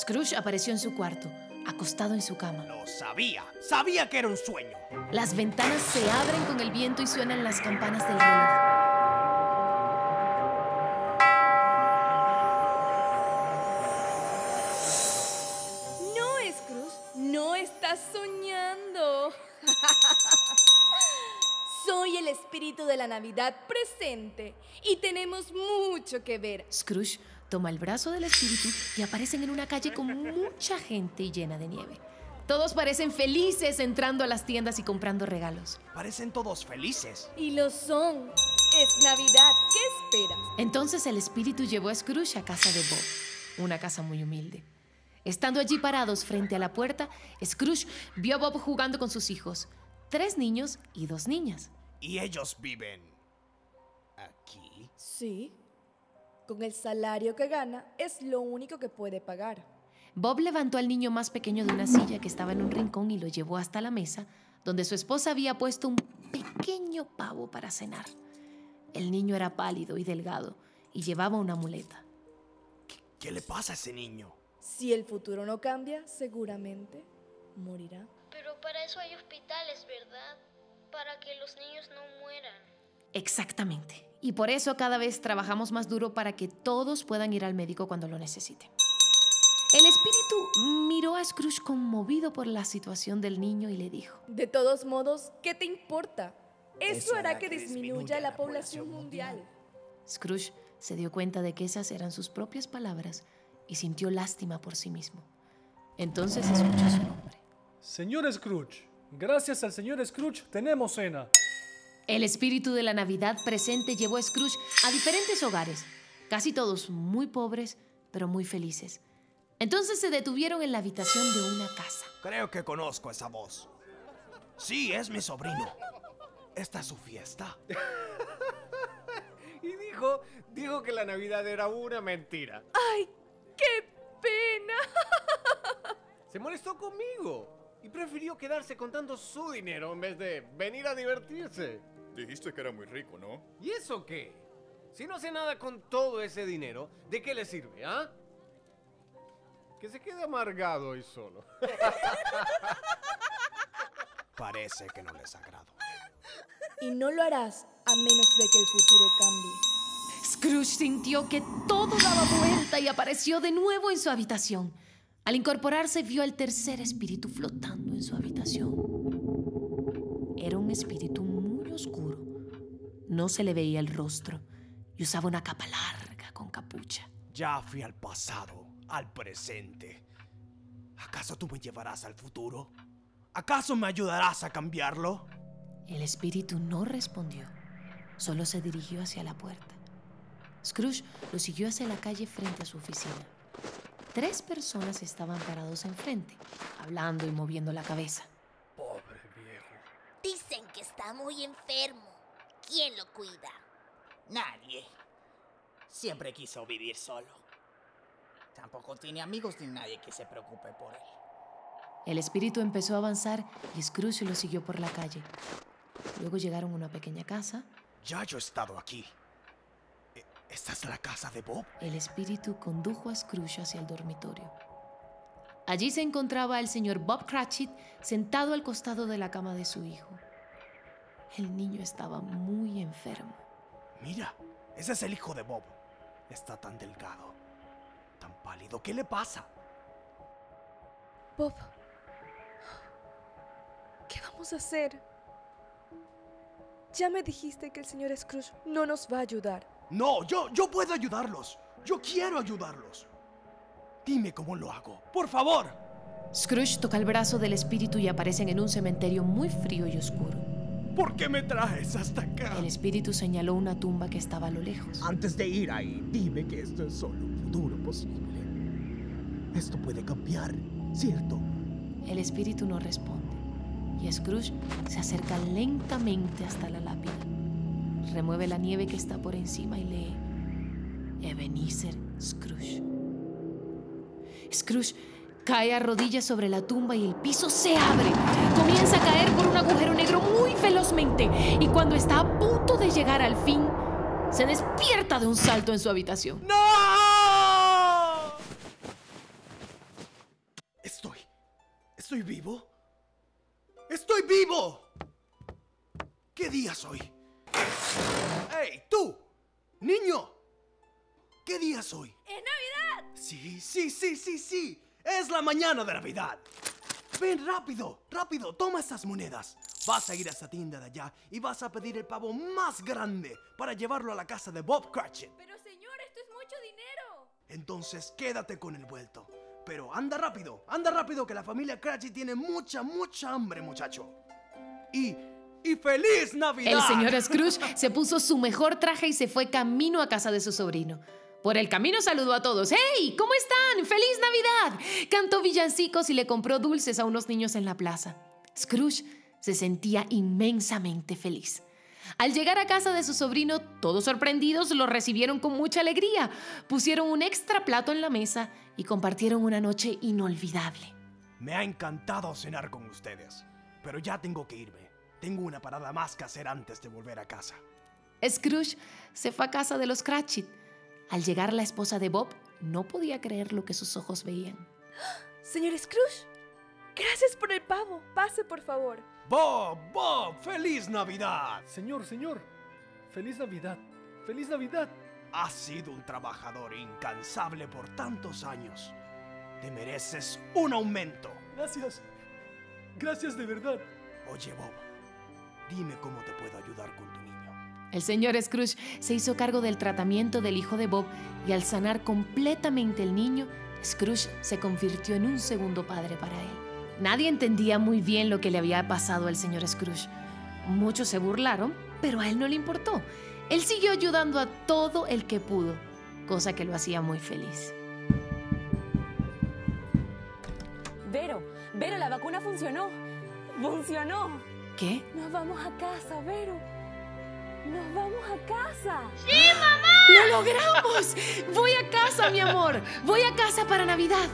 Scrooge apareció en su cuarto, acostado en su cama. Lo sabía. Sabía que era un sueño. Las ventanas se abren con el viento y suenan las campanas del reloj. No, Scrooge, no estás soñando. Soy el espíritu de la Navidad presente y tenemos mucho que ver. Scrooge toma el brazo del espíritu y aparecen en una calle con mucha gente y llena de nieve. Todos parecen felices entrando a las tiendas y comprando regalos. Parecen todos felices. Y lo son. Es Navidad. ¿Qué esperas? Entonces el espíritu llevó a Scrooge a casa de Bob, una casa muy humilde. Estando allí parados frente a la puerta, Scrooge vio a Bob jugando con sus hijos, tres niños y dos niñas. Y ellos viven aquí. Sí. Con el salario que gana es lo único que puede pagar. Bob levantó al niño más pequeño de una silla que estaba en un rincón y lo llevó hasta la mesa, donde su esposa había puesto un pequeño pavo para cenar. El niño era pálido y delgado y llevaba una muleta. ¿Qué le pasa a ese niño? Si el futuro no cambia, seguramente morirá. Pero para eso hay hospitales, ¿verdad? Para que los niños no mueran. Exactamente. Y por eso cada vez trabajamos más duro para que todos puedan ir al médico cuando lo necesiten. El espíritu miró a Scrooge conmovido por la situación del niño y le dijo, De todos modos, ¿qué te importa? Eso, hará que, disminuya la población mundial. Scrooge se dio cuenta de que esas eran sus propias palabras y sintió lástima por sí mismo. Entonces escuchó su nombre. Señor Scrooge, gracias al señor Scrooge tenemos cena. El espíritu de la Navidad presente llevó a Scrooge a diferentes hogares, casi todos muy pobres, pero muy felices. Entonces se detuvieron en la habitación de una casa. Creo que conozco esa voz. Sí, es mi sobrino. Esta es su fiesta. Y dijo, dijo que la Navidad era una mentira. ¡Ay, qué pena! Se molestó conmigo y prefirió quedarse contando su dinero en vez de venir a divertirse. Dijiste que era muy rico, ¿no? ¿Y eso qué? Si no hace nada con todo ese dinero, ¿de qué le sirve, ah? Que se quede amargado y solo. Parece que no les agrado. Y no lo harás a menos de que el futuro cambie. Scrooge sintió que todo daba vuelta y apareció de nuevo en su habitación. Al incorporarse vio al tercer espíritu flotando en su habitación. Era un espíritu muy oscuro. No se le veía el rostro y usaba una capa larga con capucha. Ya fui al pasado, al presente. ¿Acaso tú me llevarás al futuro? ¿Acaso me ayudarás a cambiarlo? El espíritu no respondió, solo se dirigió hacia la puerta. Scrooge lo siguió hacia la calle frente a su oficina. Tres personas estaban parados enfrente, hablando y moviendo la cabeza. Pobre viejo. Dicen que está muy enfermo. ¿Quién lo cuida? Nadie. Siempre quiso vivir solo. Tampoco tiene amigos ni nadie que se preocupe por él. El espíritu empezó a avanzar y Scrooge lo siguió por la calle. Luego llegaron a una pequeña casa. Ya yo he estado aquí. ¿Esta es la casa de Bob? El espíritu condujo a Scrooge hacia el dormitorio. Allí se encontraba el señor Bob Cratchit sentado al costado de la cama de su hijo. El niño estaba muy enfermo. Mira, ese es el hijo de Bob. Está tan delgado, tan pálido. ¿Qué le pasa? Bob, ¿qué vamos a hacer? Ya me dijiste que el señor Scrooge no nos va a ayudar. No, yo, yo puedo ayudarlos. Yo quiero ayudarlos. Dime cómo lo hago. Por favor. Scrooge toca el brazo del espíritu y aparecen en un cementerio muy frío y oscuro. ¿Por qué me traes hasta acá? El espíritu señaló una tumba que estaba a lo lejos. Antes de ir ahí, dime que esto es solo un futuro posible. Esto puede cambiar, ¿cierto? El espíritu no responde y Scrooge se acerca lentamente hasta la lápida. Remueve la nieve que está por encima y lee Ebenezer Scrooge. Scrooge cae a rodillas sobre la tumba y el piso se abre. Comienza a caer por un agujero negro muy velozmente y cuando está a punto de llegar al fin, se despierta de un salto en su habitación. ¡No! ¿Estoy vivo? ¡Estoy vivo! ¿Qué día soy? ¡Hey, tú! ¡Niño! ¿Qué día soy? ¡Es Navidad! Sí, sí, sí, sí, sí. Es la mañana de Navidad. Ven rápido, rápido, toma estas monedas. Vas a ir a esa tienda de allá y vas a pedir el pavo más grande para llevarlo a la casa de Bob Cratchit. Pero señor, esto es mucho dinero. Entonces quédate con el vuelto. Pero anda rápido, anda rápido que la familia Cratchit tiene mucha, mucha hambre, muchacho. Y... ¡Y feliz Navidad! El señor Scrooge se puso su mejor traje y se fue camino a casa de su sobrino. Por el camino saludó a todos. ¡Hey! ¿Cómo están? ¡Feliz Navidad! Cantó villancicos y le compró dulces a unos niños en la plaza. Scrooge se sentía inmensamente feliz. Al llegar a casa de su sobrino, todos sorprendidos lo recibieron con mucha alegría. Pusieron un extra plato en la mesa y compartieron una noche inolvidable. Me ha encantado cenar con ustedes, pero ya tengo que irme. Tengo una parada más que hacer antes de volver a casa. Scrooge se fue a casa de los Cratchit. Al llegar la esposa de Bob, no podía creer lo que sus ojos veían. Señor Scrooge, gracias por el pavo. Pase, por favor. Bob, Bob, feliz Navidad. Señor, señor. Feliz Navidad. Feliz Navidad. Has sido un trabajador incansable por tantos años. Te mereces un aumento. Gracias. Gracias de verdad. Oye, Bob, dime cómo te puedo ayudar con tu niño. El señor Scrooge se hizo cargo del tratamiento del hijo de Bob y al sanar completamente el niño, Scrooge se convirtió en un segundo padre para él. Nadie entendía muy bien lo que le había pasado al señor Scrooge. Muchos se burlaron, pero a él no le importó. Él siguió ayudando a todo el que pudo, cosa que lo hacía muy feliz. Vero, Vero, la vacuna funcionó. Funcionó. ¿Qué? Nos vamos a casa, Vero. Nos vamos a casa. ¡Lo logramos! Voy a casa, mi amor. Voy a casa para Navidad.